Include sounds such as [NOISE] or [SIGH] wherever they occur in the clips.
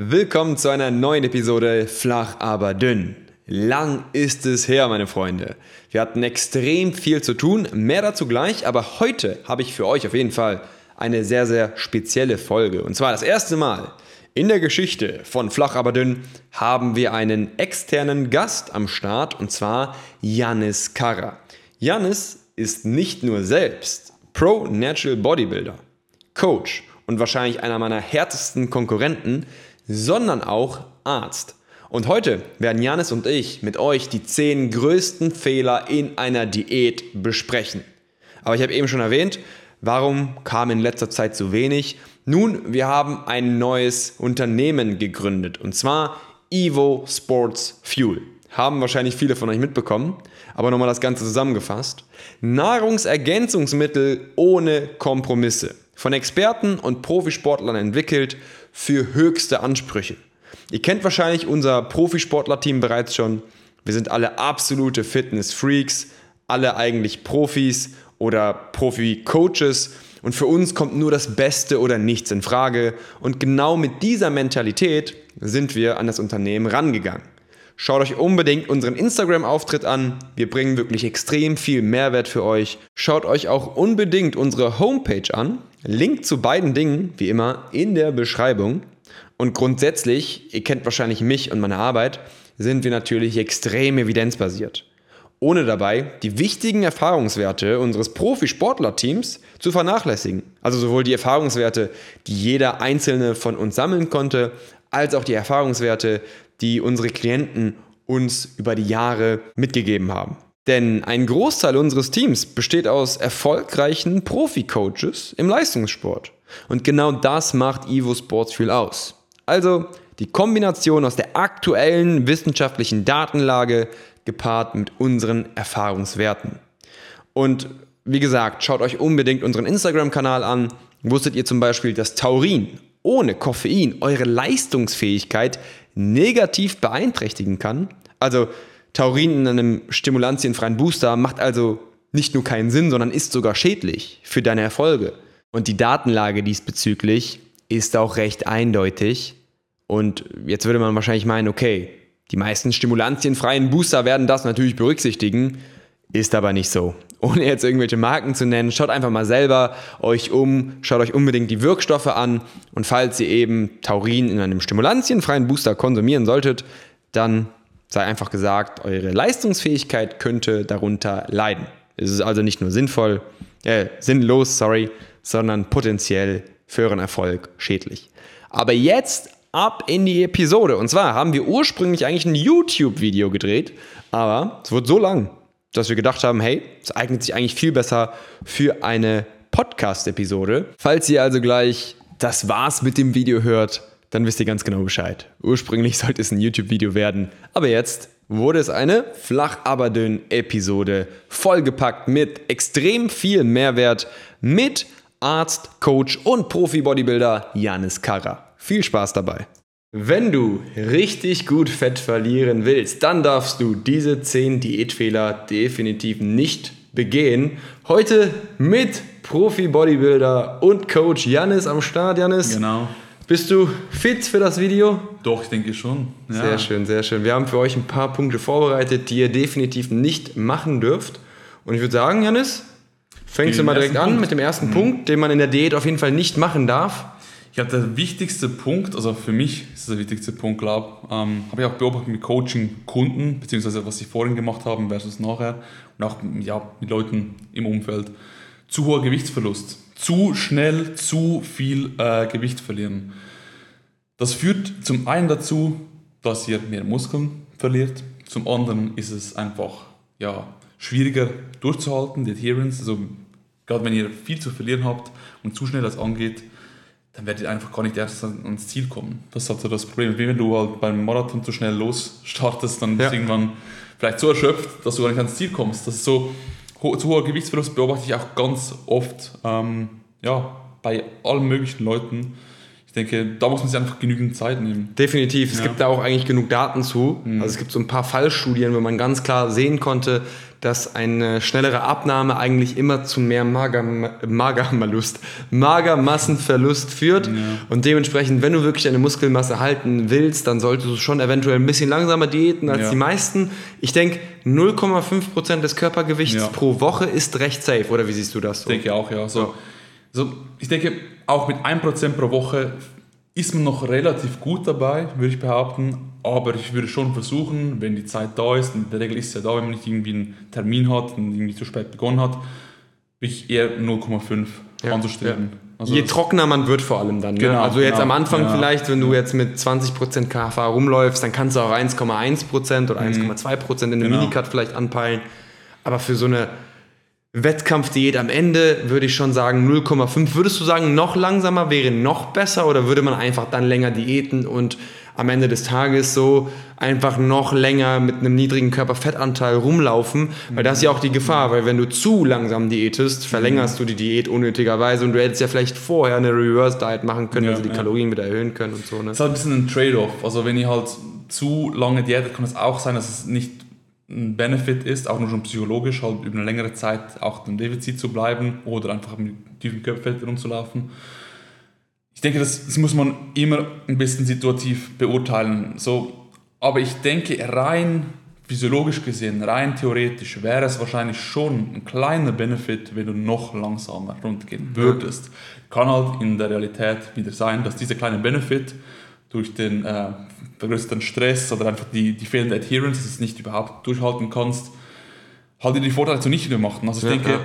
Willkommen zu einer neuen Episode Flach aber dünn. Lang ist es her, meine Freunde. Wir hatten extrem viel zu tun, mehr dazu gleich, aber heute habe ich für euch auf jeden Fall eine sehr, sehr spezielle Folge. Und zwar das erste Mal in der Geschichte von Flach aber dünn haben wir einen externen Gast am Start und zwar Janis Karra. Janis ist nicht nur selbst Pro Natural Bodybuilder, Coach und wahrscheinlich einer meiner härtesten Konkurrenten, sondern auch Arzt. Und heute werden Janis und ich mit euch die 10 größten Fehler in einer Diät besprechen. Aber ich habe eben schon erwähnt, warum kam in letzter Zeit so wenig? Nun, wir haben ein neues Unternehmen gegründet und zwar Evo Sports Fuel. Haben wahrscheinlich viele von euch mitbekommen, aber nochmal das Ganze zusammengefasst. Nahrungsergänzungsmittel ohne Kompromisse. Von Experten und Profisportlern entwickelt für höchste Ansprüche. Ihr kennt wahrscheinlich unser Profisportler-Team bereits schon. Wir sind alle absolute Fitness-Freaks, alle eigentlich Profis oder Profi-Coaches. Und für uns kommt nur das Beste oder nichts in Frage. Und genau mit dieser Mentalität sind wir an das Unternehmen rangegangen. Schaut euch unbedingt unseren Instagram-Auftritt an. Wir bringen wirklich extrem viel Mehrwert für euch. Schaut euch auch unbedingt unsere Homepage an. Link zu beiden Dingen, wie immer, in der Beschreibung. Und grundsätzlich, ihr kennt wahrscheinlich mich und meine Arbeit, sind wir natürlich extrem evidenzbasiert. Ohne dabei die wichtigen Erfahrungswerte unseres Profisportler-Teams zu vernachlässigen. Also sowohl die Erfahrungswerte, die jeder einzelne von uns sammeln konnte, als auch die Erfahrungswerte, die unsere Klienten uns über die Jahre mitgegeben haben. Denn ein Großteil unseres Teams besteht aus erfolgreichen Profi-Coaches im Leistungssport. Und genau das macht Evo Sports Fuel aus. Also die Kombination aus der aktuellen wissenschaftlichen Datenlage gepaart mit unseren Erfahrungswerten. Und wie gesagt, schaut euch unbedingt unseren Instagram-Kanal an. Wusstet ihr zum Beispiel, dass Taurin ohne Koffein eure Leistungsfähigkeit negativ beeinträchtigen kann? Also Taurin in einem stimulantienfreien Booster macht also nicht nur keinen Sinn, sondern ist sogar schädlich für deine Erfolge. Und die Datenlage diesbezüglich ist auch recht eindeutig. Und jetzt würde man wahrscheinlich meinen, okay, die meisten stimulantienfreien Booster werden das natürlich berücksichtigen, ist aber nicht so. Ohne jetzt irgendwelche Marken zu nennen, schaut einfach mal selber euch um, schaut euch unbedingt die Wirkstoffe an und falls ihr eben Taurin in einem stimulantienfreien Booster konsumieren solltet, dann sei einfach gesagt, eure Leistungsfähigkeit könnte darunter leiden. Es ist also nicht nur sinnvoll, äh, sinnlos, sorry, sondern potenziell für euren Erfolg schädlich. Aber jetzt ab in die Episode. Und zwar haben wir ursprünglich eigentlich ein YouTube-Video gedreht, aber es wurde so lang, dass wir gedacht haben, hey, es eignet sich eigentlich viel besser für eine Podcast-Episode. Falls ihr also gleich das war's mit dem Video hört, dann wisst ihr ganz genau Bescheid. Ursprünglich sollte es ein YouTube-Video werden, aber jetzt wurde es eine flach aber dünn Episode, vollgepackt mit extrem viel Mehrwert mit Arzt, Coach und Profi-Bodybuilder Janis Karra. Viel Spaß dabei. Wenn du richtig gut Fett verlieren willst, dann darfst du diese 10 Diätfehler definitiv nicht begehen. Heute mit Profi-Bodybuilder und Coach Janis am Start. Janis, Genau. bist du fit für das Video? Doch, ich denke schon. Ja. Sehr schön, sehr schön. Wir haben für euch ein paar Punkte vorbereitet, die ihr definitiv nicht machen dürft. Und ich würde sagen, Janis, fängst du mal direkt an Punkt. mit dem ersten Punkt, den man in der Diät auf jeden Fall nicht machen darf. Glaube, der wichtigste Punkt, also für mich ist der wichtigste Punkt, glaube ähm, habe ich auch beobachtet mit Coaching-Kunden, beziehungsweise was sie vorhin gemacht haben versus nachher und auch ja, mit Leuten im Umfeld. Zu hoher Gewichtsverlust. Zu schnell zu viel äh, Gewicht verlieren. Das führt zum einen dazu, dass ihr mehr Muskeln verliert. Zum anderen ist es einfach ja, schwieriger durchzuhalten, die Adherence. Also gerade wenn ihr viel zu verlieren habt und zu schnell das angeht, dann werdet ihr einfach gar nicht erst an- ans Ziel kommen. Das ist halt so das Problem. Wie wenn du halt beim Marathon zu schnell losstartest, dann bist Ja. du irgendwann vielleicht so erschöpft, dass du gar nicht ans Ziel kommst. Das ist so, ho zu hoher Gewichtsverlust beobachte ich auch ganz oft ähm, ja, bei allen möglichen Leuten. Ich denke, da muss man sich einfach genügend Zeit nehmen. Definitiv. Es Ja. gibt da auch eigentlich genug Daten zu. Also es gibt so ein paar Fallstudien, wo man ganz klar sehen konnte, dass eine schnellere Abnahme eigentlich immer zu mehr Mager, Magermalust, Magermassenverlust führt. Ja. Und dementsprechend, wenn du wirklich deine Muskelmasse halten willst, dann solltest du schon eventuell ein bisschen langsamer diäten als ja. die meisten. Ich denke, 0,5% des Körpergewichts ja. pro Woche ist recht safe, oder wie siehst du das? So? Ich denke auch, ja. So, so, ich denke, auch mit 1% pro Woche ist man noch relativ gut dabei, würde ich behaupten. Aber ich würde schon versuchen, wenn die Zeit da ist, in der Regel ist es ja da, wenn man nicht irgendwie einen Termin hat und irgendwie zu spät begonnen hat, wirklich eher 0,5 ja, anzustreben. Ja. Also Je trockener man wird vor allem dann. Ne? Genau, also jetzt genau, am Anfang ja. vielleicht, wenn du jetzt mit 20% KFA rumläufst, dann kannst du auch 1,1% oder 1,2% mhm. in der genau. Minicut vielleicht anpeilen. Aber für so eine Wettkampfdiät am Ende würde ich schon sagen 0,5. Würdest du sagen, noch langsamer wäre noch besser oder würde man einfach dann länger diäten und am Ende des Tages so einfach noch länger mit einem niedrigen Körperfettanteil rumlaufen? Weil das ist ja auch die Gefahr, weil wenn du zu langsam diätest, verlängerst du die Diät unnötigerweise und du hättest ja vielleicht vorher eine Reverse-Diet machen können, ja, also die ja. Kalorien wieder erhöhen können und so. Ne? Das ist halt ein bisschen ein Trade-off. Also wenn ihr halt zu lange diätet, kann es auch sein, dass es nicht ein Benefit ist, auch nur schon psychologisch, halt über eine längere Zeit auch im Defizit zu bleiben oder einfach mit tiefen Körperfett rumzulaufen. Ich denke, das, das, muss man immer ein bisschen situativ beurteilen. So, aber ich denke, rein physiologisch gesehen, rein theoretisch wäre es wahrscheinlich schon ein kleiner Benefit, wenn du noch langsamer runtergehen würdest. Kann halt in der Realität wieder sein, dass dieser kleine Benefit durch den äh, vergrößerten Stress oder einfach die, die fehlende Adherence, dass du es nicht überhaupt durchhalten kannst, halt dir die Vorteile zunichte gemacht. Also ich ja, denke, ja.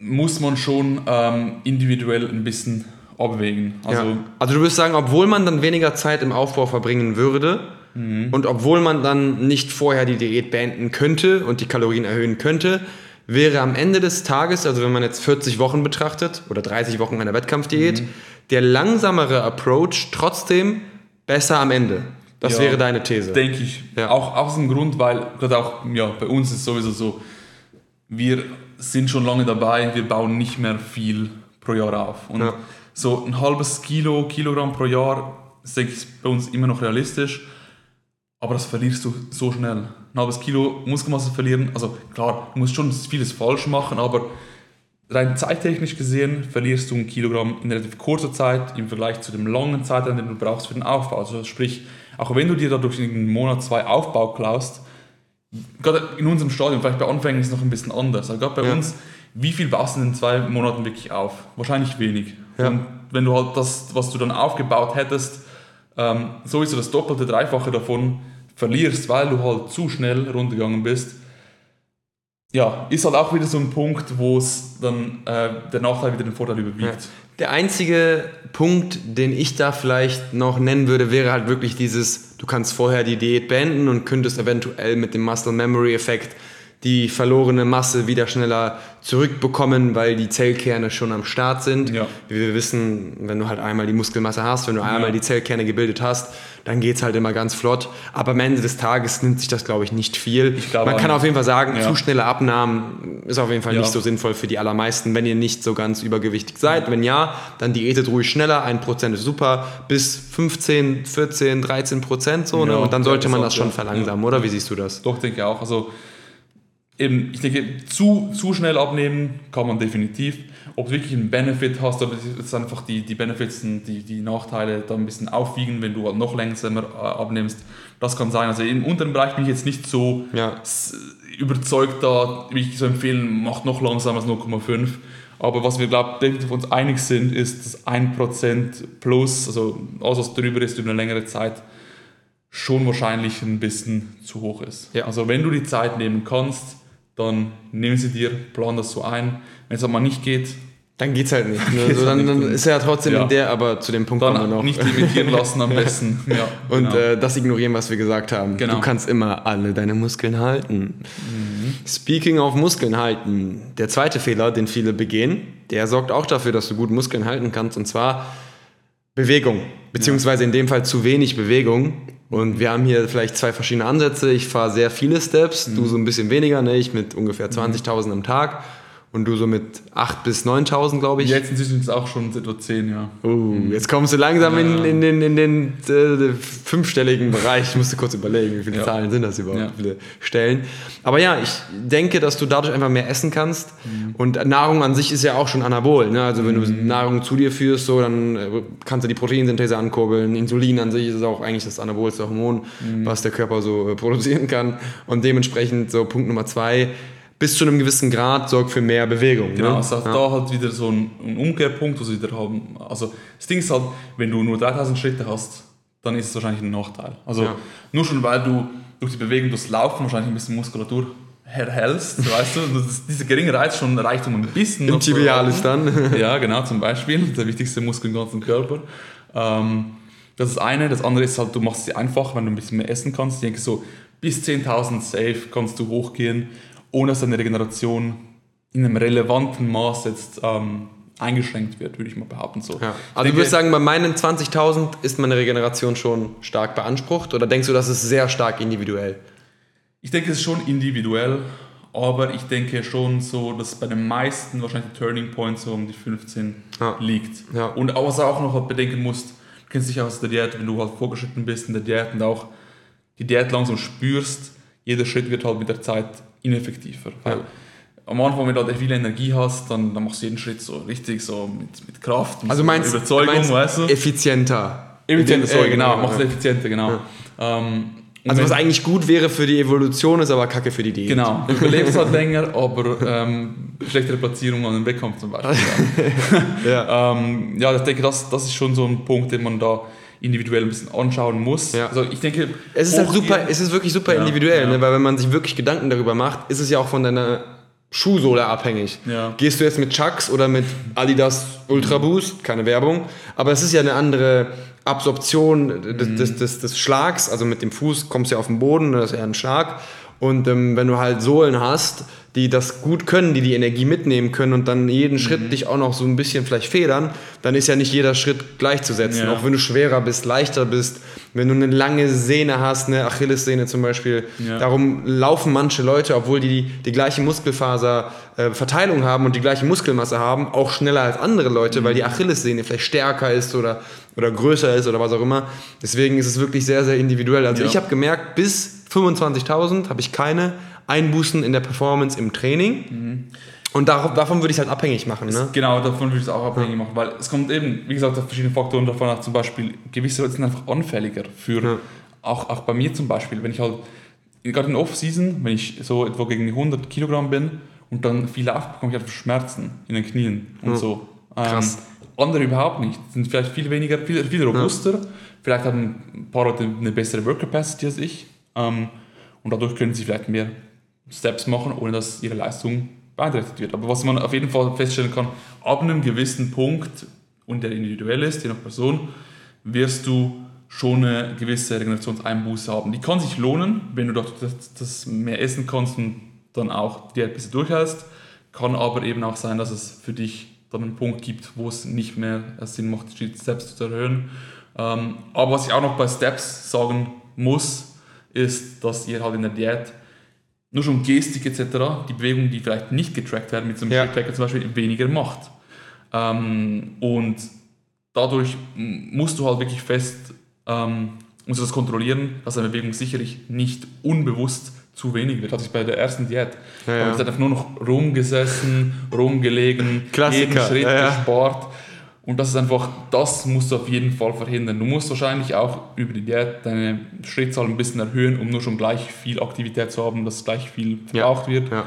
muss man schon ähm, individuell ein bisschen abwägen. Also, ja. also du würdest sagen, obwohl man dann weniger Zeit im Aufbau verbringen würde mhm. und obwohl man dann nicht vorher die Diät beenden könnte und die Kalorien erhöhen könnte, wäre am Ende des Tages, also wenn man jetzt 40 Wochen betrachtet oder 30 Wochen einer Wettkampfdiät, mhm. der langsamere Approach trotzdem besser am Ende. Das ja, wäre deine These. Denke ich. Ja. Auch aus dem Grund, weil gerade auch ja, bei uns ist es sowieso so, wir sind schon lange dabei, wir bauen nicht mehr viel pro Jahr auf. Und ja. So ein halbes Kilo, Kilogramm pro Jahr, ist, denke ich, bei uns immer noch realistisch. Aber das verlierst du so schnell. Ein halbes Kilo Muskelmasse verlieren, also klar, du musst schon vieles falsch machen, aber rein zeittechnisch gesehen verlierst du ein Kilogramm in relativ kurzer Zeit im Vergleich zu dem langen Zeitraum, den du brauchst für den Aufbau. Also sprich, auch wenn du dir dadurch einen Monat, zwei Aufbau klaust, gerade in unserem Stadion, vielleicht bei Anfängen ist es noch ein bisschen anders, aber gerade bei ja. uns, wie viel baust du in zwei Monaten wirklich auf? Wahrscheinlich wenig. Ja. Und wenn du halt das, was du dann aufgebaut hättest, ähm, sowieso das Doppelte, Dreifache davon verlierst, weil du halt zu schnell runtergegangen bist, ja, ist halt auch wieder so ein Punkt, wo es dann äh, der Nachteil wieder den Vorteil überwiegt. Ja. Der einzige Punkt, den ich da vielleicht noch nennen würde, wäre halt wirklich dieses, du kannst vorher die Diät beenden und könntest eventuell mit dem Muscle Memory Effekt die verlorene Masse wieder schneller zurückbekommen, weil die Zellkerne schon am Start sind. Ja. Wie wir wissen, wenn du halt einmal die Muskelmasse hast, wenn du einmal ja. die Zellkerne gebildet hast, dann geht es halt immer ganz flott. Aber am Ende des Tages nimmt sich das, glaube ich, nicht viel. Man kann auf jeden Fall sagen, ja. zu schnelle Abnahmen ist auf jeden Fall nicht so sinnvoll für die allermeisten, wenn ihr nicht so ganz übergewichtig seid. Wenn ja, dann diätet ruhig schneller. Ein Prozent ist super. Bis 15, 14, 13 Prozent so. Ne? Und dann sollte man das schon verlangsamen, oder? Wie siehst du das? Doch, denke ich auch. Also eben, ich denke, zu, zu schnell abnehmen kann man definitiv. Ob du wirklich einen Benefit hast, oder es einfach die, die Benefits, die, die Nachteile da ein bisschen aufwiegen, wenn du halt noch langsamer äh, abnimmst, das kann sein. Also im unteren Bereich bin ich jetzt nicht so ja. überzeugt, da wie ich so empfehlen, macht noch langsamer als 0,5. Aber was wir, glaube definitiv uns einig sind, ist, dass 1% plus, also alles, was drüber ist über eine längere Zeit, schon wahrscheinlich ein bisschen zu hoch ist. Ja. Also wenn du die Zeit nehmen kannst, dann nehmen sie dir, plan das so ein. Wenn es aber nicht geht, dann geht es halt nicht. [LAUGHS] Ne? So, dann, dann, ist er ja trotzdem ja. in der, aber zu dem Punkt dann kommen wir noch. Nicht limitieren lassen am [LAUGHS] besten. Ja, Und genau. äh, das ignorieren, was wir gesagt haben. Genau. Du kannst immer alle deine Muskeln halten. Mhm. Speaking of Muskeln halten, der zweite Fehler, den viele begehen, der sorgt auch dafür, dass du gut Muskeln halten kannst. Und zwar Bewegung, beziehungsweise in dem Fall zu wenig Bewegung. Und wir haben hier vielleicht zwei verschiedene Ansätze. Ich fahre sehr viele Steps, mhm. du so ein bisschen weniger, ne? ich mit ungefähr 20.000 mhm. am Tag und du so mit 8.000 bis 9.000, glaube ich. Jetzt sind es auch schon etwa 10, ja. Uh, jetzt kommst du langsam ja. in, in, den, in den äh, fünfstelligen Bereich. Ich musste kurz überlegen, wie viele Ja. Zahlen sind das überhaupt, Ja. wie viele Stellen. Aber ja, ich denke, dass du dadurch einfach mehr essen kannst. Und Nahrung an sich ist ja auch schon anabol. Ne? Also wenn du Nahrung zu dir führst, so, dann äh, kannst du die Proteinsynthese ankurbeln. Insulin an sich ist auch eigentlich das anabolste Hormon, was der Körper so äh, produzieren kann. Und dementsprechend so Punkt Nummer zwei, bis zu einem gewissen Grad sorgt für mehr Bewegung. Genau, ne? also ja. da halt wieder so ein, ein Umkehrpunkt, wo sie wieder haben. Also das Ding ist halt, wenn du nur 3000 Schritte hast, dann ist es wahrscheinlich ein Nachteil. Also Ja. nur schon, weil du durch die Bewegung, durchs Laufen wahrscheinlich ein bisschen Muskulatur erhältst, weißt du, das, dieser geringe Reiz schon reicht, um ein bisschen... Im Tibialis dann. [LAUGHS] Ja, genau, zum Beispiel. Der wichtigste Muskel im ganzen Körper. Ähm, das ist das eine. Das andere ist halt, du machst es einfach, wenn du ein bisschen mehr essen kannst. Ich denke so, bis 10.000 safe kannst du hochgehen, ohne dass deine Regeneration in einem relevanten Maß jetzt ähm, eingeschränkt wird, würde ich mal behaupten. So. Ja. Ich Also du denke- würdest sagen, bei meinen 20.000 ist meine Regeneration schon stark beansprucht oder denkst du, das ist sehr stark individuell? Ich denke, es ist schon individuell, aber ich denke schon so, dass bei den meisten wahrscheinlich der Turning Point so um die 15 Ja. liegt. Ja. Und was du auch noch halt bedenken musst, du kennst dich aus der Diät, wenn du halt vorgeschritten bist in der Diät und auch die Diät langsam spürst, jeder Schritt wird halt mit der Zeit ineffektiver. Weil am Anfang, wenn du halt viel Energie hast, dann, dann machst du jeden Schritt so richtig so mit, mit Kraft, mit Also so meinst Überzeugung, meinst weißt du? effizienter. Effizienter, sorry, Äh, genau, ja, machst ja. es effizienter, genau. Ähm, und Also was eigentlich gut wäre für die Evolution, ist aber kacke für die Diät. Genau, du überlebst halt [LAUGHS] länger, aber ähm, schlechtere Platzierung an den Wettkampf zum Beispiel. Ja. [LAUGHS] [LAUGHS] ähm, ja, ich denke, das, das ist schon so ein Punkt, den man da individuell ein bisschen anschauen muss. Ja. Also ich denke, Es ist halt super, es ist wirklich super Ja, individuell, ja. Ne? weil wenn man sich wirklich Gedanken darüber macht, ist es ja auch von deiner Schuhsohle abhängig. Gehst du jetzt mit Chucks oder mit Adidas Ultra Boost, keine Werbung, aber es ist ja eine andere Absorption des, des, des, des Schlags, also mit dem Fuß kommst du ja auf den Boden, das ist eher ein Schlag. Und ähm, wenn du halt Sohlen hast, die das gut können, die die Energie mitnehmen können und dann jeden Schritt dich auch noch so ein bisschen vielleicht federn, dann ist ja nicht jeder Schritt gleichzusetzen. Ja. Auch wenn du schwerer bist, leichter bist, wenn du eine lange Sehne hast, eine Achillessehne zum Beispiel. Ja. Darum laufen manche Leute, obwohl die die gleiche Muskelfaserverteilung haben und die gleiche Muskelmasse haben, auch schneller als andere Leute, weil die Achillessehne vielleicht stärker ist oder, oder größer ist oder was auch immer. Deswegen ist es wirklich sehr, sehr individuell. Also Ja. ich habe gemerkt, bis 25.000 habe ich keine Einbußen in der Performance im Training. Und darauf, davon würde ich es halt abhängig machen. Ne? Genau, davon würde ich es auch abhängig machen, weil es kommt eben, wie gesagt, auf verschiedene Faktoren davon ab. Zum Beispiel, gewisse Leute sind einfach anfälliger für, Ja. auch, auch bei mir zum Beispiel, wenn ich halt, gerade in Off-Season, wenn ich so etwa gegen die 100 Kilogramm bin und dann viel laufe, bekomme ich einfach Schmerzen in den Knien und Ja. so. Ähm, Krass. andere überhaupt nicht, sind vielleicht viel weniger, viel, viel robuster, vielleicht haben ein paar Leute eine bessere Work Capacity als ich ähm, und dadurch können sie vielleicht mehr Steps machen, ohne dass ihre Leistung beeinträchtigt wird. Aber was man auf jeden Fall feststellen kann, ab einem gewissen Punkt, und der individuell ist, je nach Person, wirst du schon eine gewisse Regenerationseinbuße haben. Die kann sich lohnen, wenn du dort das, das mehr essen kannst und dann auch die ein bisschen durchhältst. Kann aber eben auch sein, dass es für dich dann einen Punkt gibt, wo es nicht mehr Sinn macht, die Steps zu erhöhen. Ähm, aber was ich auch noch bei Steps sagen muss, ist, dass ihr halt in der Diät nur schon Gestik etc., die Bewegungen, die vielleicht nicht getrackt werden, mit so einem Ja. Tracker zum Beispiel, weniger macht. Ähm, und dadurch musst du halt wirklich fest, ähm, musst du das kontrollieren, dass eine Bewegung sicherlich nicht unbewusst zu wenig wird. Hatte ich bei der ersten Diät. Ja, Da ja. habe ich einfach nur noch rumgesessen, rumgelegen, Klassiker, jeden Schritt ja, ja. gespart. Und das ist einfach, das musst du auf jeden Fall verhindern. Du musst wahrscheinlich auch über die Diät deine Schrittzahl ein bisschen erhöhen, um nur schon gleich viel Aktivität zu haben, dass gleich viel verbraucht wird. Ja.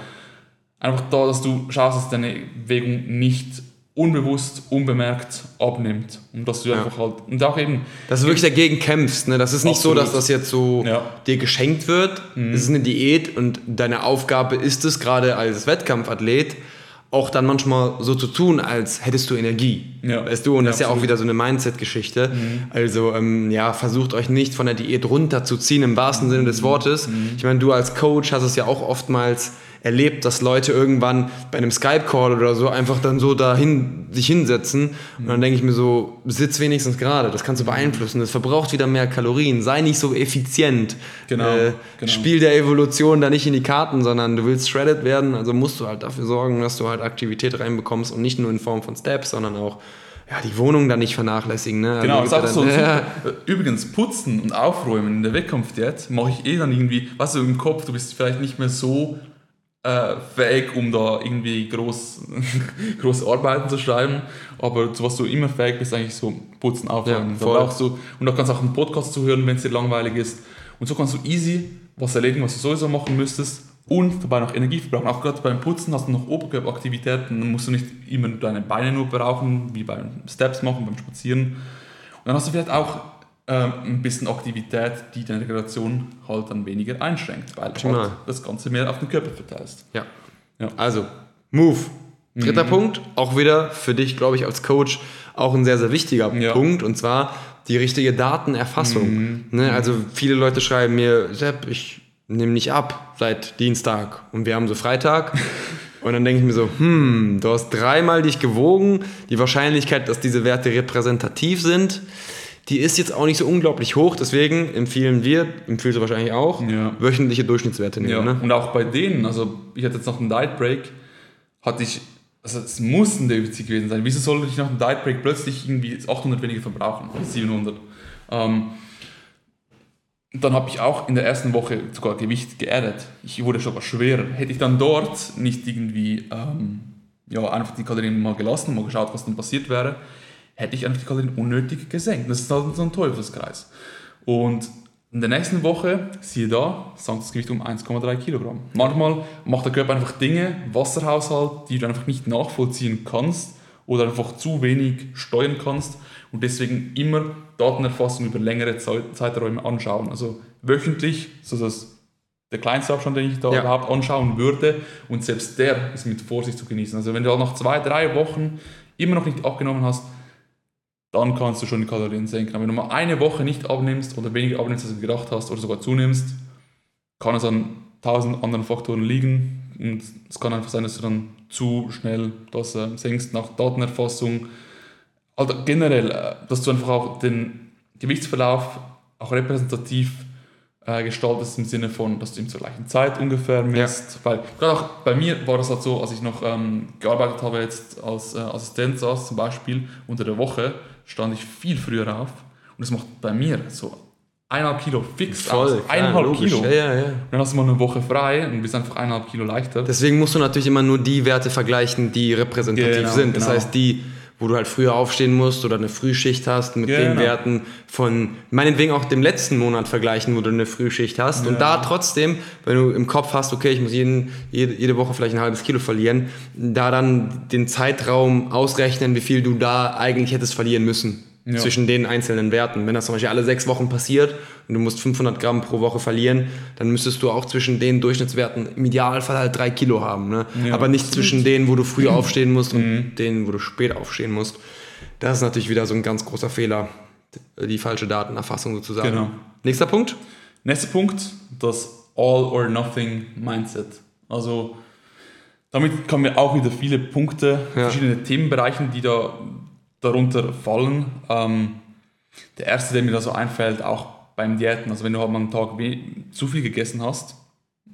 Einfach da, dass du schaust, dass deine Bewegung nicht unbewusst, unbemerkt abnimmt. Und dass du Ja. einfach halt, und auch eben, Dass du wirklich dagegen kämpfst. Ne? Das ist nicht so, Absolut. dass das jetzt so Ja. dir geschenkt wird. Es ist eine Diät und deine Aufgabe ist es, gerade als Wettkampfathlet, auch dann manchmal so zu tun, als hättest du Energie. Ja. Weißt du, und Ja, das ist ja auch absolut. wieder so eine Mindset-Geschichte. Also, ähm, ja, versucht euch nicht von der Diät runterzuziehen, im wahrsten Sinne des Wortes. Ich meine, du als Coach hast es ja auch oftmals erlebt, dass Leute irgendwann bei einem Skype-Call oder so einfach dann so dahin sich hinsetzen. Und dann denke ich mir so, sitz wenigstens gerade, das kannst du beeinflussen. Das verbraucht wieder mehr Kalorien. Sei nicht so effizient. Genau, Äh, genau. Spiel der Evolution da nicht in die Karten, sondern du willst shredded werden, also musst du halt dafür sorgen, dass du halt Aktivität reinbekommst und nicht nur in Form von Steps, sondern auch ja, die Wohnung dann nicht vernachlässigen. Ne? Genau, das Also ist auch so. ja dann- [LAUGHS] Übrigens, putzen und aufräumen in der Wettkampfdiät mache ich eh dann irgendwie, weißt du, im Kopf, du bist vielleicht nicht mehr so äh, fähig, um da irgendwie groß, [LAUGHS] große Arbeiten zu schreiben, aber zu was du immer fähig bist, eigentlich so putzen, aufräumen. Ja, Da du, und da kannst du auch einen Podcast zuhören, wenn es dir langweilig ist. Und so kannst du easy was erledigen, was du sowieso machen müsstest und dabei noch Energie verbrauchen. Auch gerade beim Putzen hast du noch Oberkörperaktivitäten, dann musst du nicht immer deine Beine nur brauchen, wie beim Steps machen, beim Spazieren. Und dann hast du vielleicht auch ähm, ein bisschen Aktivität, die deine Regeneration halt dann weniger einschränkt, weil du halt das Ganze mehr auf den Körper verteilst. Ja. Ja. Also, Move. Dritter Mhm. Punkt, auch wieder für dich, glaube ich, als Coach auch ein sehr, sehr wichtiger Ja. Punkt und zwar die richtige Datenerfassung. Mhm. Ne, also viele Leute schreiben mir, Sepp, ich nehme nicht ab seit Dienstag und wir haben so Freitag. [LAUGHS] Und dann denke ich mir so, hm, du hast dreimal dich gewogen. Die Wahrscheinlichkeit, dass diese Werte repräsentativ sind, die ist jetzt auch nicht so unglaublich hoch. Deswegen empfehlen wir, empfiehlst du wahrscheinlich auch, Ja. wöchentliche Durchschnittswerte nehmen. Ja, Ne? und auch bei denen, also ich hatte jetzt nach dem Diet Break, hatte ich, also es muss ein Defizit gewesen sein. Wieso sollte ich nach dem Diet Break plötzlich irgendwie 800 weniger verbrauchen, 700? Ähm, dann habe ich auch in der ersten Woche sogar Gewicht geerdet. Ich wurde sogar schwerer. Hätte ich dann dort nicht irgendwie ähm, ja, einfach die Kalorien mal gelassen, mal geschaut, was dann passiert wäre, hätte ich einfach die Kalorien unnötig gesenkt. Das ist halt so ein Teufelskreis. Und in der nächsten Woche, siehe da, sank das Gewicht um 1,3 Kilogramm. Manchmal macht der Körper einfach Dinge, Wasserhaushalt, die du einfach nicht nachvollziehen kannst oder einfach zu wenig steuern kannst und deswegen immer Datenerfassung über längere Zeit, Zeiträume anschauen. Also wöchentlich, so das der kleinste Abstand, den ich da Ja. überhaupt anschauen würde und selbst der ist mit Vorsicht zu genießen. Also wenn du nach zwei, drei Wochen immer noch nicht abgenommen hast, dann kannst du schon die Kalorien senken. Aber wenn du mal eine Woche nicht abnimmst oder weniger abnimmst, als du gedacht hast oder sogar zunimmst, kann es an tausend anderen Faktoren liegen und es kann einfach sein, dass du dann zu schnell das äh, senkst nach Datenerfassung. Also generell, äh, dass du einfach auch den Gewichtsverlauf auch repräsentativ äh, gestaltest im Sinne von, dass du ihm zur gleichen Zeit ungefähr misst. Weil gerade auch bei mir war das halt so, als ich noch ähm, gearbeitet habe jetzt als äh, Assistent saß zum Beispiel unter der Woche, stand ich viel früher auf und das macht bei mir so eineinhalb Kilo fix aus. klar, Eineinhalb logisch. Kilo. Ja, ja, ja. Dann hast du mal eine Woche frei und bist einfach eineinhalb Kilo leichter. Deswegen musst du natürlich immer nur die Werte vergleichen, die repräsentativ Genau, sind. Das genau. heißt, die, wo du halt früher aufstehen musst oder eine Frühschicht hast, mit den Genau. Werten von meinetwegen auch dem letzten Monat vergleichen, wo du eine Frühschicht hast. Und da trotzdem, wenn du im Kopf hast, okay, ich muss jeden, jede, jede Woche vielleicht ein halbes Kilo verlieren, da dann den Zeitraum ausrechnen, wie viel du da eigentlich hättest verlieren müssen. Ja. Zwischen den einzelnen Werten. Wenn das zum Beispiel alle sechs Wochen passiert und du musst 500 Gramm pro Woche verlieren, dann müsstest du auch zwischen den Durchschnittswerten im Idealfall halt drei Kilo haben. Ne? Ja. Aber nicht zwischen denen, wo du früh [CLEARS THROAT] aufstehen musst und denen, wo du spät aufstehen musst. Das ist natürlich wieder so ein ganz großer Fehler. Die falsche Datenerfassung sozusagen. Genau. Nächster Punkt. Nächster Punkt, das All-or-Nothing-Mindset. Also damit kommen wir auch wieder viele Punkte, Ja. verschiedene Themenbereiche, die da darunter fallen. Ähm, der erste, der mir da so einfällt, auch beim Diäten, also wenn du halt mal einen Tag zu viel gegessen hast,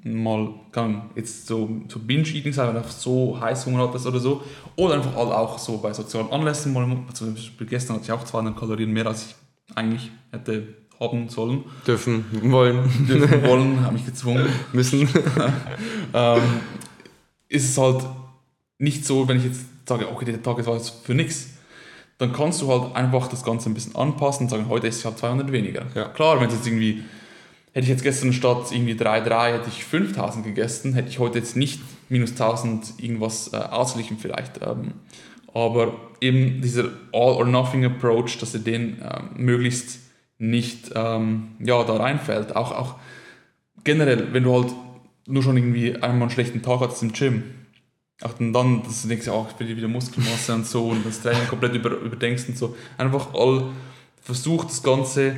mal kann jetzt so, so Binge-Eating sein, wenn du so Heißhunger hattest oder so, oder einfach halt auch so bei sozialen Anlässen, mal, zum Beispiel gestern hatte ich auch 200 Kalorien mehr, als ich eigentlich hätte haben sollen Dürfen, wollen, dürfen [LAUGHS] wollen, habe mich gezwungen. müssen. [LAUGHS] Ähm, ist es halt nicht so, wenn ich jetzt sage, okay, der Tag war jetzt für nichts, dann kannst du halt einfach das Ganze ein bisschen anpassen und sagen, heute esse ich halt 200 weniger. Ja. Klar, wenn es jetzt irgendwie, hätte ich jetzt gestern statt irgendwie 3,3 hätte ich 5000 gegessen, hätte ich heute jetzt nicht minus 1000 irgendwas äh, ausgeglichen vielleicht. Ähm, aber eben dieser All-or-Nothing-Approach, dass er den ähm, möglichst nicht ähm, ja, da reinfällt. Auch, auch generell, wenn du halt nur schon irgendwie einmal einen schlechten Tag hattest im Gym, auch dann, dann dass du denkst, ja, ich will wieder Muskelmasse und so und das Training komplett über, überdenkst und so. Einfach all, versuch das Ganze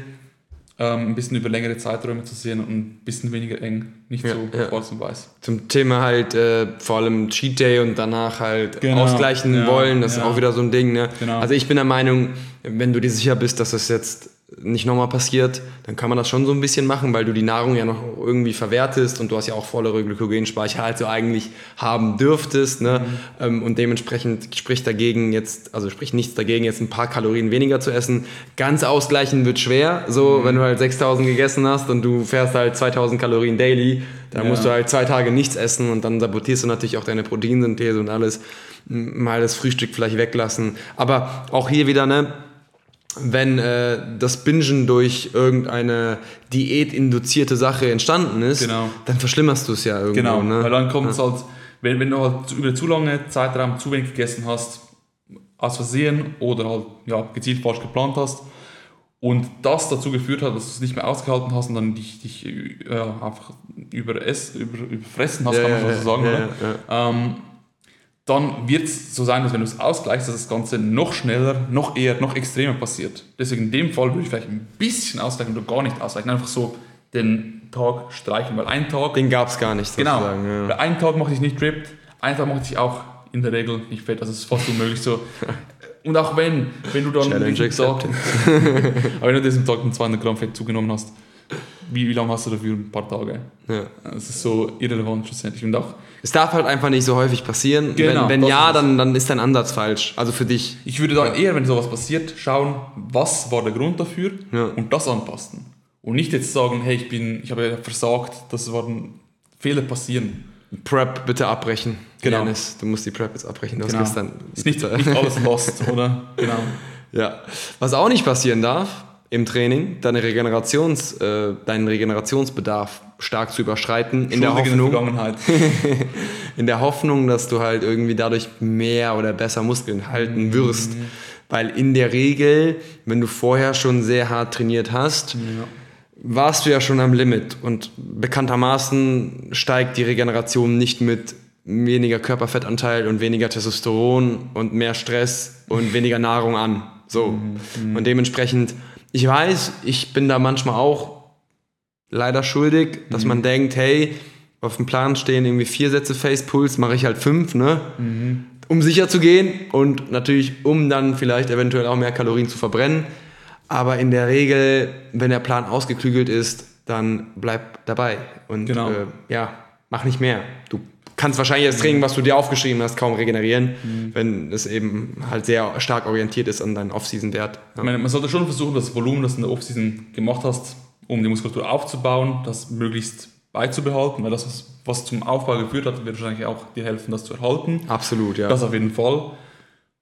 ähm, ein bisschen über längere Zeiträume zu sehen und ein bisschen weniger eng, nicht Ja, so ja. schwarz und weiß. Zum Thema halt äh, vor allem Cheat Day und danach halt Genau, ausgleichen ja, wollen, das ist auch wieder so ein Ding. Ne? Genau. Also ich bin der Meinung, wenn du dir sicher bist, dass es jetzt nicht nochmal passiert, dann kann man das schon so ein bisschen machen, weil du die Nahrung ja noch irgendwie verwertest und du hast ja auch vollere Glykogenspeicher, als du eigentlich haben dürftest. Ne? Mhm. Ähm, und dementsprechend spricht dagegen jetzt, also spricht nichts dagegen, jetzt ein paar Kalorien weniger zu essen. Ganz ausgleichen wird schwer. So, mhm. wenn du halt 6000 gegessen hast und du fährst halt 2000 Kalorien daily, dann ja. musst du halt zwei Tage nichts essen und dann sabotierst du natürlich auch deine Proteinsynthese und alles. Mal das Frühstück vielleicht weglassen. Aber auch hier wieder, ne? Wenn äh, das Bingen durch irgendeine diätinduzierte Sache entstanden ist, genau. dann verschlimmerst du es ja irgendwo. Genau, ne? weil dann kommt es halt, wenn, wenn du halt über zu lange Zeitraum zu wenig gegessen hast, aus Versehen oder halt ja, gezielt falsch geplant hast und das dazu geführt hat, dass du es nicht mehr ausgehalten hast und dann dich, dich äh, einfach über, über, überfressen hast, ja, kann man ja, so sagen. Ja, ja, ähm, dann wird es so sein, dass wenn du es ausgleichst, dass das Ganze noch schneller, noch eher, noch extremer passiert. Deswegen in dem Fall würde ich vielleicht ein bisschen ausgleichen oder gar nicht ausgleichen. Einfach so den Tag streichen, weil ein Tag... Den gab es gar nicht, Genau, ja. weil einen Tag mache ich nicht tripped, einen Tag mache ich auch in der Regel nicht fett, also es ist fast unmöglich so. [LAUGHS] Und auch wenn, wenn du dann Challenge Tag, [LAUGHS] aber wenn du diesen Tag 200 Gramm Fett zugenommen hast, wie, wie lange hast du dafür? Ein paar Tage. Ja. Das ist so irrelevant schlussendlich. Und auch, es darf halt einfach nicht so häufig passieren. Genau, wenn wenn ja, dann, dann ist dein Ansatz falsch. Also für dich. Ich würde dann eher, wenn sowas passiert, schauen, was war der Grund dafür ja. und das anpassen. Und nicht jetzt sagen, hey, ich bin, ich habe versagt, das waren Fehler passieren. Prep bitte abbrechen. Genau. Janis, du musst die Prep jetzt abbrechen. Du genau. hast gestern. Ist nicht, nicht [LAUGHS] alles lost, oder? Genau. Ja. Was auch nicht passieren darf, im Training, deine Regenerations, äh, deinen Regenerationsbedarf stark zu überschreiten. In der Hoffnung, [LAUGHS] in der Hoffnung, dass du halt irgendwie dadurch mehr oder besser Muskeln halten mhm. wirst. Mhm. Weil in der Regel, wenn du vorher schon sehr hart trainiert hast, ja. warst du ja schon am Limit. Und bekanntermaßen steigt die Regeneration nicht mit weniger Körperfettanteil und weniger Testosteron und mehr Stress und weniger Nahrung an. So. Mhm. Und dementsprechend ich weiß, ich bin da manchmal auch leider schuldig, dass mhm. man denkt, hey, auf dem Plan stehen irgendwie vier Sätze Face Pulse, mache ich halt fünf, ne? Mhm. Um sicher zu gehen und natürlich, um dann vielleicht eventuell auch mehr Kalorien zu verbrennen. Aber in der Regel, wenn der Plan ausgeklügelt ist, dann bleib dabei und genau. äh, ja, mach nicht mehr. Du kannst wahrscheinlich das Training, was du dir aufgeschrieben hast, kaum regenerieren, mhm. wenn es eben halt sehr stark orientiert ist an deinen Off-Season-Wert. Ja. man sollte schon versuchen, das Volumen, das du in der Off-Season gemacht hast, um die Muskulatur aufzubauen, das möglichst beizubehalten, weil das, was zum Aufbau geführt hat, wird wahrscheinlich auch dir helfen, das zu erhalten. Absolut, ja. Das auf jeden Fall.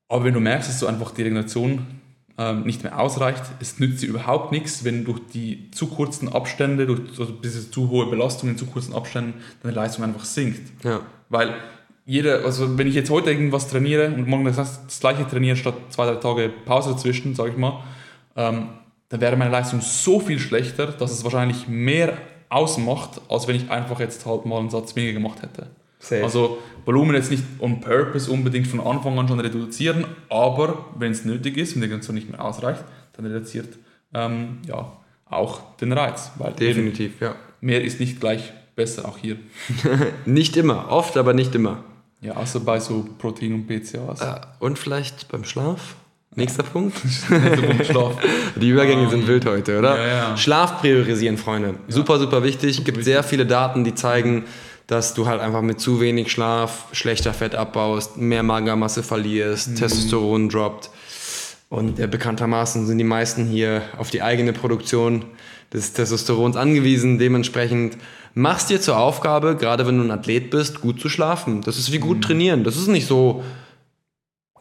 Aber wenn du merkst, dass du einfach die Regeneration ähm, nicht mehr ausreicht, es nützt dir überhaupt nichts, wenn durch die zu kurzen Abstände, durch also diese zu hohe Belastung in zu kurzen Abständen, deine Leistung einfach sinkt. Ja. Weil jeder, also wenn ich jetzt heute irgendwas trainiere und morgen das, das gleiche trainiere statt zwei, drei Tage Pause dazwischen, sage ich mal, ähm, dann wäre meine Leistung so viel schlechter, dass es wahrscheinlich mehr ausmacht, als wenn ich einfach jetzt halt mal einen Satz weniger gemacht hätte. Safe. Also Volumen jetzt nicht on purpose unbedingt von Anfang an schon reduzieren, aber wenn es nötig ist, wenn die Grenze nicht mehr ausreicht, dann reduziert ähm, ja, auch den Reiz. Definitiv, ja. Mehr ist nicht gleich besser, auch hier. [LAUGHS] nicht immer, oft, aber nicht immer. Ja, außer bei so Protein und BCAAs. Äh, und vielleicht beim Schlaf? Nächster Punkt. [LAUGHS] Schlaf. [LAUGHS] Die Übergänge sind ähm, wild heute, oder? Ja, ja. Schlaf priorisieren, Freunde. Super, super wichtig. Es gibt sehr viele Daten, die zeigen, dass du halt einfach mit zu wenig Schlaf schlechter Fett abbaust, mehr Magermasse verlierst, mhm. Testosteron droppt. Und äh, bekanntermaßen sind die meisten hier auf die eigene Produktion des Testosterons angewiesen. Dementsprechend machst dir zur Aufgabe, gerade wenn du ein Athlet bist, gut zu schlafen. Das ist wie gut mhm. trainieren. Das ist nicht so,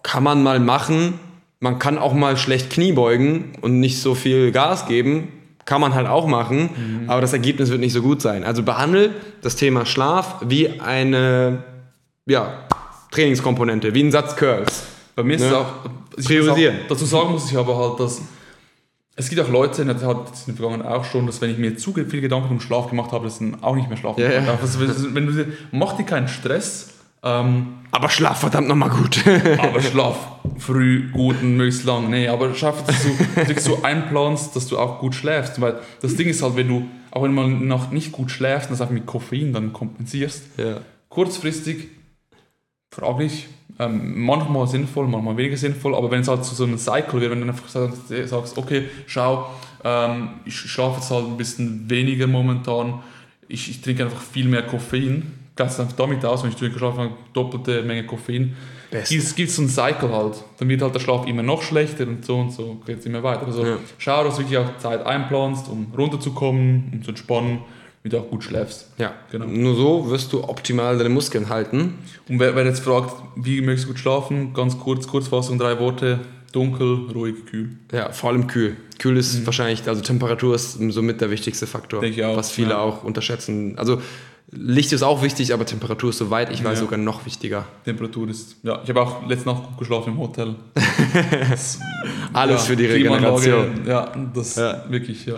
kann man mal machen. Man kann auch mal schlecht Knie beugen und nicht so viel Gas geben kann man halt auch machen, mhm. aber das Ergebnis wird nicht so gut sein. Also behandle das Thema Schlaf wie eine ja, Trainingskomponente, wie ein Satz Curls. Bei mir ist ne? es auch, priorisieren. Auch, dazu sagen muss ich aber halt, dass es gibt auch Leute, das hat in der Vergangenheit auch schon, dass wenn ich mir zu viel Gedanken um Schlaf gemacht habe, dass dann auch nicht mehr schlafen ja, ja. Also, wenn du, mach dir keinen Stress, ähm, aber schlaf verdammt nochmal gut. [LAUGHS] aber schlaf früh, gut und möglichst lang. Nee, aber schaff, dass du, dass du einplanst, dass du auch gut schläfst. Weil das Ding ist halt, wenn du, auch wenn man noch nicht gut schläft und das einfach mit Koffein dann kompensierst, ja. kurzfristig fraglich, ähm, manchmal sinnvoll, manchmal weniger sinnvoll, aber wenn es halt zu so einem Cycle wird, wenn du einfach sagst, okay, schau, Ähm, ich schlafe jetzt halt ein bisschen weniger momentan. Ich, ich trinke einfach viel mehr Koffein. Einfach damit aus, wenn ich durchgeschlafen habe, doppelte Menge Koffein. Es gibt so einen Cycle halt. Dann wird halt der Schlaf immer noch schlechter und so und so geht es immer weiter. Also Ja. schau, dass du wirklich auch Zeit einplanst, um runterzukommen, um zu entspannen, damit du auch gut schläfst. Ja, Genau. nur so wirst du optimal deine Muskeln halten. Und wer, wer jetzt fragt, wie möchtest du gut schlafen, ganz kurz, Kurzfassung, drei Worte. Dunkel, ruhig, kühl. Ja, vor allem kühl. Kühl ist wahrscheinlich, also Temperatur ist somit der wichtigste Faktor, Mhm. Denke ich auch, was viele ja. auch unterschätzen. Also Licht ist auch wichtig, aber Temperatur ist soweit ich weiß Ja. sogar noch wichtiger. Temperatur ist. Ja, ich habe auch letzte Nacht gut geschlafen im Hotel. [LAUGHS] Das, Alles ja, für die Regeneration. Ja, das Ja. wirklich, ja.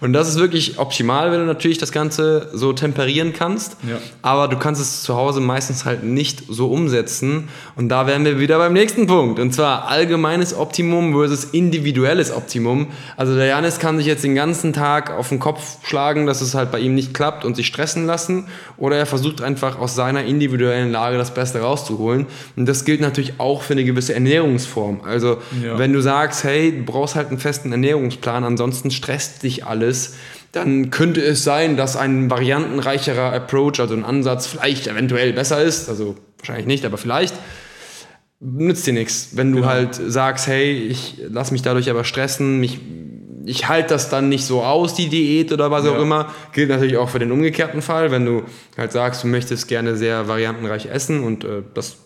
Und das ist wirklich optimal, wenn du natürlich das Ganze so temperieren kannst. Ja. Aber du kannst es zu Hause meistens halt nicht so umsetzen. Und da wären wir wieder beim nächsten Punkt. Und zwar allgemeines Optimum versus individuelles Optimum. Also der Janis kann sich jetzt den ganzen Tag auf den Kopf schlagen, dass es halt bei ihm nicht klappt und sich stressen lassen. Oder er versucht einfach aus seiner individuellen Lage das Beste rauszuholen. Und das gilt natürlich auch für eine gewisse Ernährungsform. Also Ja. wenn du sagst, hey, du brauchst halt einen festen Ernährungsplan, ansonsten stresst dich alles, dann könnte es sein, dass ein variantenreicherer Approach, also ein Ansatz, vielleicht eventuell besser ist. Also wahrscheinlich nicht, aber vielleicht. Nützt dir nichts. Wenn du Genau. halt sagst, hey, ich lass mich dadurch aber stressen, mich, ich halte das dann nicht so aus, die Diät oder was auch Ja. immer. Gilt natürlich auch für den umgekehrten Fall, wenn du halt sagst, du möchtest gerne sehr variantenreich essen und äh, das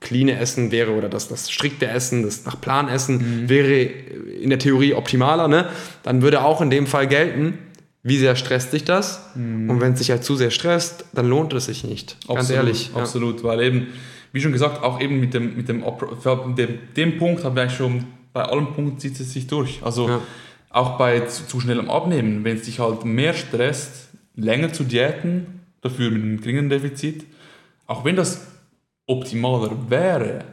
cleane Essen wäre oder das, das strikte Essen, das nach Plan Essen wäre in der Theorie optimaler, ne? dann würde auch in dem Fall gelten, wie sehr stresst dich das? Und wenn es dich halt zu sehr stresst, dann lohnt es sich nicht. Ganz Absolut, ehrlich. ja. Absolut, weil eben, wie schon gesagt, auch eben mit dem, mit dem, dem, dem Punkt haben wir eigentlich schon, bei allen Punkten zieht es sich durch. Also Ja. Auch bei zu, zu schnellem Abnehmen, wenn es dich halt mehr stresst, länger zu diäten, dafür mit einem geringeren Defizit, auch wenn das optimaler wäre,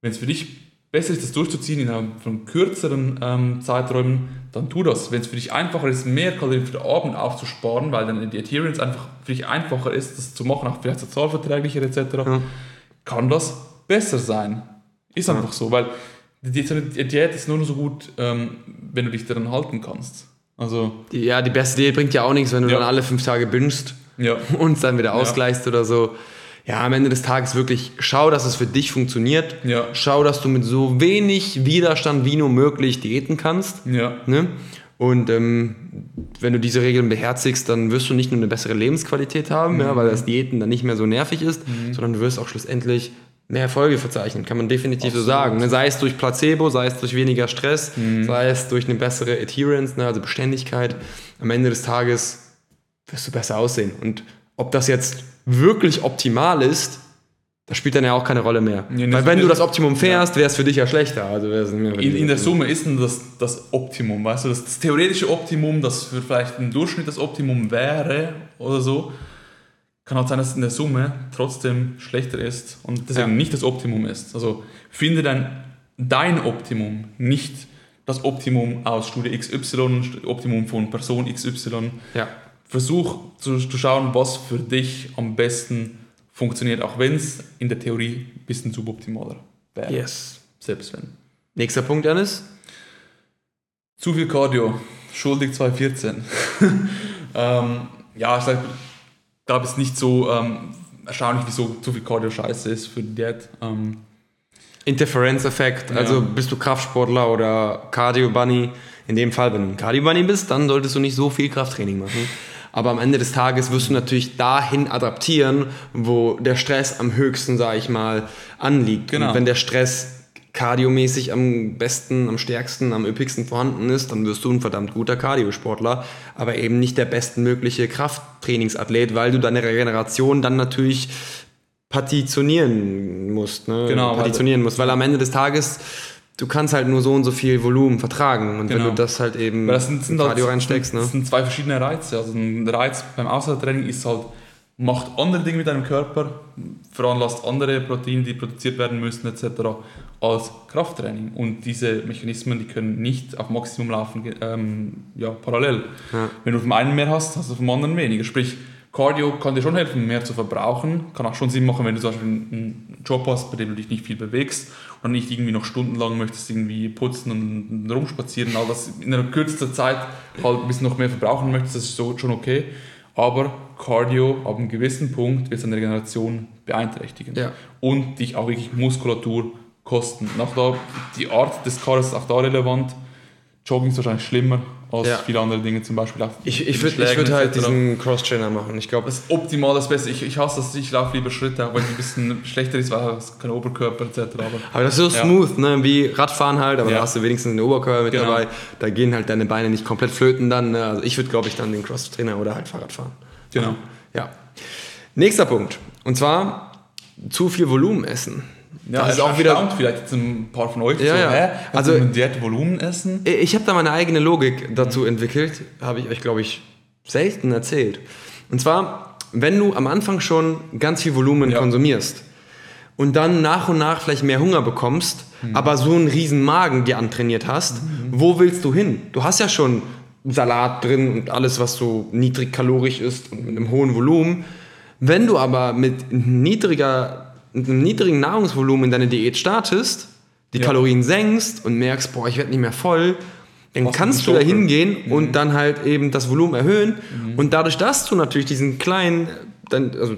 wenn es für dich besser ist, das durchzuziehen in einem von kürzeren ähm, Zeiträumen, dann tu das. Wenn es für dich einfacher ist, mehr Kalorien für den Abend aufzusparen, weil dann die Adherence einfach für dich einfacher ist, das zu machen, auch vielleicht sozialverträglicher etc., Ja. kann das besser sein. Ist einfach so, weil die, Diät ist nur so gut, ähm, wenn du dich daran halten kannst. Also, Die, ja, die beste Diät bringt ja auch nichts, wenn du Ja. dann alle fünf Tage bingst ja. [LAUGHS] und es dann wieder ausgleichst oder so. Ja, am Ende des Tages wirklich schau, dass es für dich funktioniert. Ja. Schau, dass du mit so wenig Widerstand wie nur möglich diäten kannst. Ja. Ne? Und ähm, wenn du diese Regeln beherzigst, dann wirst du nicht nur eine bessere Lebensqualität haben, ja, weil das Diäten dann nicht mehr so nervig ist, sondern du wirst auch schlussendlich mehr Erfolge verzeichnen, kann man definitiv so Absolut. sagen. Ne? Sei es durch Placebo, sei es durch weniger Stress, sei es durch eine bessere Adherence, ne? also Beständigkeit. Am Ende des Tages wirst du besser aussehen. Und ob das jetzt wirklich optimal ist, das spielt dann ja auch keine Rolle mehr. Ja, ne, Weil wenn du das Optimum fährst, wäre es für dich ja schlechter. Also In, in der Summe ist denn das das Optimum, weißt du, das, das theoretische Optimum, das für vielleicht im Durchschnitt das Optimum wäre oder so, kann halt sein, dass es in der Summe trotzdem schlechter ist und deswegen Ja. nicht das Optimum ist. Also finde dann dein Optimum, nicht das Optimum aus Studie XY, Optimum von Person XY. Ja. Versuch zu, zu schauen, was für dich am besten funktioniert, auch wenn es in der Theorie ein bisschen suboptimaler wäre. Yes. Selbst wenn. Nächster Punkt, Janis. Zu viel Cardio, schuldig 2014. [LAUGHS] ähm, ja, ich glaube, glaube es nicht so ähm, erstaunlich, wieso zu viel Cardio scheiße ist für die Diät. Ähm, Interferenzeffekt, also Ja. bist du Kraftsportler oder Cardio-Bunny. In dem Fall, wenn du ein Cardio-Bunny bist, dann solltest du nicht so viel Krafttraining machen. Aber am Ende des Tages wirst du natürlich dahin adaptieren, wo der Stress am höchsten, sage ich mal, anliegt. Genau. Und wenn der Stress kardiomäßig am besten, am stärksten, am üppigsten vorhanden ist, dann wirst du ein verdammt guter Kardiosportler, aber eben nicht der bestmögliche Krafttrainingsathlet, weil du deine Regeneration dann natürlich partitionieren musst. Ne? Genau, Partitionieren musst, weil am Ende des Tages du kannst halt nur so und so viel Volumen vertragen und wenn Genau. du das halt eben das sind, sind in Cardio halt, reinsteckst, das ne? sind zwei verschiedene Reize. Also ein Reiz beim Ausdauertraining ist halt, macht andere Dinge mit deinem Körper, veranlasst andere Proteine, die produziert werden müssen etc. als Krafttraining. Und diese Mechanismen, die können nicht auf Maximum laufen, ähm, ja, parallel. Ja. Wenn du vom einen mehr hast, hast du vom anderen weniger. Sprich, Cardio kann dir schon helfen, mehr zu verbrauchen. Kann auch schon Sinn machen, wenn du zum Beispiel einen Job hast, bei dem du dich nicht viel bewegst und nicht irgendwie noch stundenlang möchtest irgendwie putzen und rumspazieren, all das in einer kürzester Zeit halt ein bisschen noch mehr verbrauchen möchtest, das ist so schon okay. Aber Cardio ab einem gewissen Punkt wird seine Regeneration beeinträchtigen Ja. und dich auch wirklich Muskulatur kosten. Nach da, die Art des Cardios ist auch da relevant. Jogging ist wahrscheinlich schlimmer als Ja. viele andere Dinge, zum Beispiel auch Ich, ich würde würd halt diesen Cross-Trainer machen. Ich glaube, Das optimal das Beste. Ich, ich hasse das, ich laufe lieber Schritte, auch wenn es ein bisschen schlechter ist, weil es kein Oberkörper etc. Aber aber das ist so Ja. smooth, ne? wie Radfahren halt, aber Ja. da hast du wenigstens einen Oberkörper mit Genau. dabei. Da gehen halt deine Beine nicht komplett flöten dann. Ne? Also ich würde, glaube ich, dann den Cross-Trainer oder halt Fahrrad fahren. genau. Ja. Nächster Punkt. Und zwar zu viel Volumen essen. Ja, das ist auch wieder. vielleicht jetzt ein paar von euch Ja, so, ja. hä? Also- Also Diät Volumen essen? Ich habe da meine eigene Logik dazu entwickelt, habe ich euch, glaube ich, selten erzählt. Und zwar, wenn du am Anfang schon ganz viel Volumen Ja. konsumierst und dann nach und nach vielleicht mehr Hunger bekommst, aber so einen riesen Magen dir antrainiert hast, wo willst du hin? Du hast ja schon Salat drin und alles, was so niedrig kalorisch ist und mit einem hohen Volumen. Wenn du aber mit niedriger, mit einem niedrigen Nahrungsvolumen in deine Diät startest, die Ja. Kalorien senkst und merkst, boah, ich werde nicht mehr voll, dann du kannst du da hingehen und dann halt eben das Volumen erhöhen. Und dadurch, dass du natürlich diesen kleinen, dann, also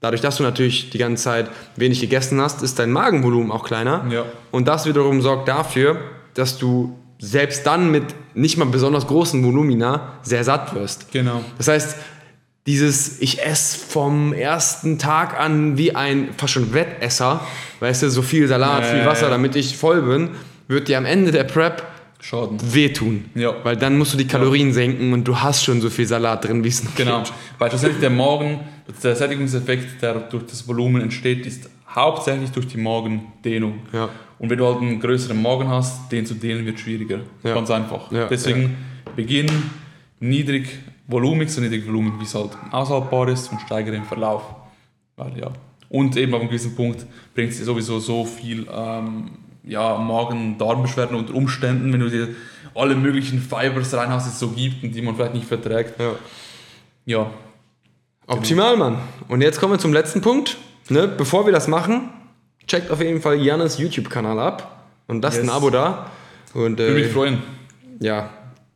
dadurch, dass du natürlich die ganze Zeit wenig gegessen hast, ist dein Magenvolumen auch kleiner. Ja. Und das wiederum sorgt dafür, dass du selbst dann mit nicht mal besonders großen Volumina sehr satt wirst. Genau. Das heißt, dieses ich esse vom ersten Tag an wie ein fast schon Wettesser, weißt du, so viel Salat, Ja, viel ja, Wasser, ja. damit ich voll bin, wird dir am Ende der Prep Schaden. wehtun. Ja. Weil dann musst du die Kalorien senken und du hast schon so viel Salat drin, wie es noch Genau. gibt. Weil schlussendlich der Magen, der Sättigungseffekt, der durch das Volumen entsteht, ist hauptsächlich durch die Magendehnung. Ja. Und wenn du halt einen größeren Magen hast, den zu dehnen wird schwieriger. Ja. Ganz einfach. Ja, Deswegen beginnen niedrig volumig, so niedrig volumig, wie es halt aushaltbar ist und steigere im Verlauf. Weil, ja. Und eben ab einem gewissen Punkt bringt es dir sowieso so viel ähm, ja, Magen-Darm-Beschwerden unter Umständen, wenn du dir alle möglichen Fibers reinhaust, die es so gibt und die man vielleicht nicht verträgt. Ja. Ja, Optimal, Mann. Und jetzt kommen wir zum letzten Punkt. Ne? Bevor wir das machen, checkt auf jeden Fall Jannes YouTube-Kanal ab und lasst Yes. ein Abo da. Und würde mich äh, freuen. ja,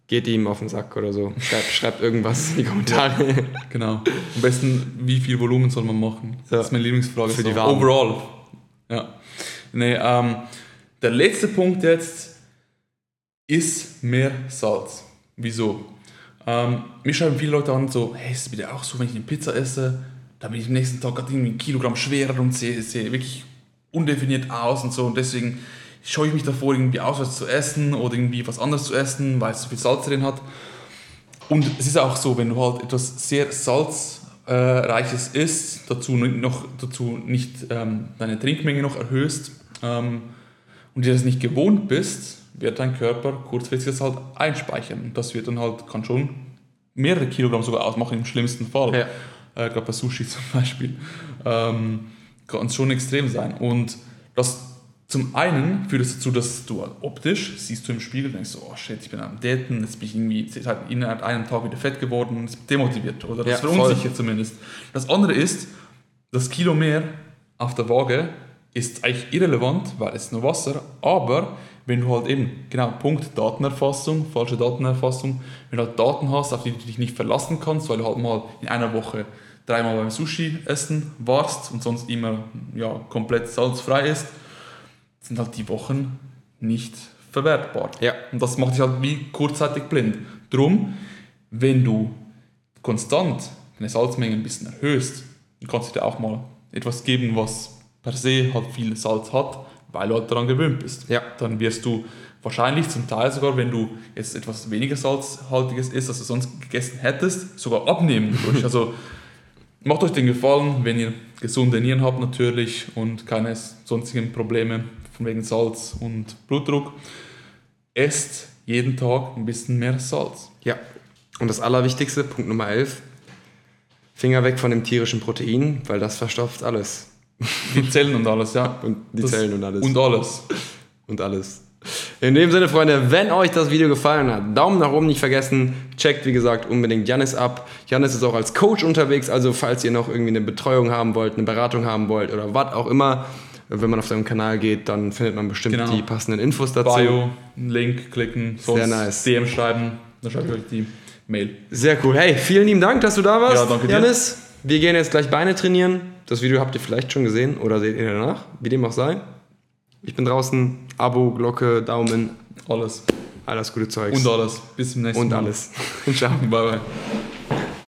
geht ihm auf den Sack oder so. Schreibt, schreibt irgendwas in die Kommentare. Genau. Am besten, wie viel Volumen soll man machen? Ja. Das ist meine Lieblingsfrage. Für die so. Waden. Overall. Ja. Nee, ähm, der letzte Punkt jetzt ist mehr Salz. Wieso? Ähm, mir schreiben viele Leute an, so, hey, ist es bitte auch so, wenn ich eine Pizza esse, dann bin ich am nächsten Tag gerade irgendwie ein Kilogramm schwerer und sehe, sehe wirklich undefiniert aus und so. Und deswegen scheue ich mich davor, irgendwie auswärts zu essen oder irgendwie was anderes zu essen, weil es so viel Salz drin hat. Und es ist auch so, wenn du halt etwas sehr salzreiches isst, dazu nicht noch dazu nicht ähm, deine Trinkmenge noch erhöhst ähm, und dir das nicht gewohnt bist, wird dein Körper kurzfristig das halt einspeichern. Und das wird dann halt, kann schon mehrere Kilogramm sogar ausmachen im schlimmsten Fall. Ja. Äh, Gerade bei Sushi zum Beispiel. Ähm, kann es schon extrem sein. Und das zum einen führt es dazu, dass du optisch siehst du im Spiegel und denkst so, oh shit, ich bin am Daten, jetzt bin ich irgendwie jetzt halt innerhalb einem Tag wieder fett geworden und ist demotiviert oder das Ja, verunsichert zumindest. Das andere ist, das Kilo mehr auf der Waage ist eigentlich irrelevant, weil es nur Wasser, aber wenn du halt eben, genau, Punkt, Datenerfassung, falsche Datenerfassung, wenn du halt Daten hast, auf die du dich nicht verlassen kannst, weil du halt mal in einer Woche dreimal beim Sushi essen warst und sonst immer ja, komplett salzfrei ist, sind halt die Wochen nicht verwertbar. Ja. Und das macht dich halt wie kurzzeitig blind. Drum, wenn du konstant deine Salzmenge ein bisschen erhöhst, dann kannst du dir auch mal etwas geben, was per se halt viel Salz hat, weil du halt daran gewöhnt bist. Ja. Dann wirst du wahrscheinlich zum Teil sogar, wenn du jetzt etwas weniger salzhaltiges isst, als du sonst gegessen hättest, sogar abnehmen [LAUGHS] also macht euch den Gefallen, wenn ihr gesunde Nieren habt natürlich und keine sonstigen Probleme von wegen Salz und Blutdruck, esst jeden Tag ein bisschen mehr Salz. Ja. Und das Allerwichtigste, Punkt Nummer 11, Finger weg von dem tierischen Protein, weil das verstopft alles. Die Zellen und alles, ja. Und die Das- Zellen und alles. Und alles. Und alles. In dem Sinne, Freunde, wenn euch das Video gefallen hat, Daumen nach oben nicht vergessen. Checkt, wie gesagt, unbedingt Janis ab. Janis ist auch als Coach unterwegs, also falls ihr noch irgendwie eine Betreuung haben wollt, eine Beratung haben wollt oder was auch immer, wenn man auf seinem Kanal geht, dann findet man bestimmt Genau. die passenden Infos dazu. Bio, einen Link klicken, sonst Sehr nice. DM schreiben, dann schreibe ich euch die Mail. Sehr cool. Hey, vielen lieben Dank, dass du da warst, Ja, danke dir. Janis. Wir gehen jetzt gleich Beine trainieren. Das Video habt ihr vielleicht schon gesehen oder seht ihr danach, wie dem auch sei. Ich bin draußen. Abo, Glocke, Daumen, Alles. alles gute Zeugs. Und alles. Bis zum nächsten Und Mal. alles. [LAUGHS] Ciao. Bye bye.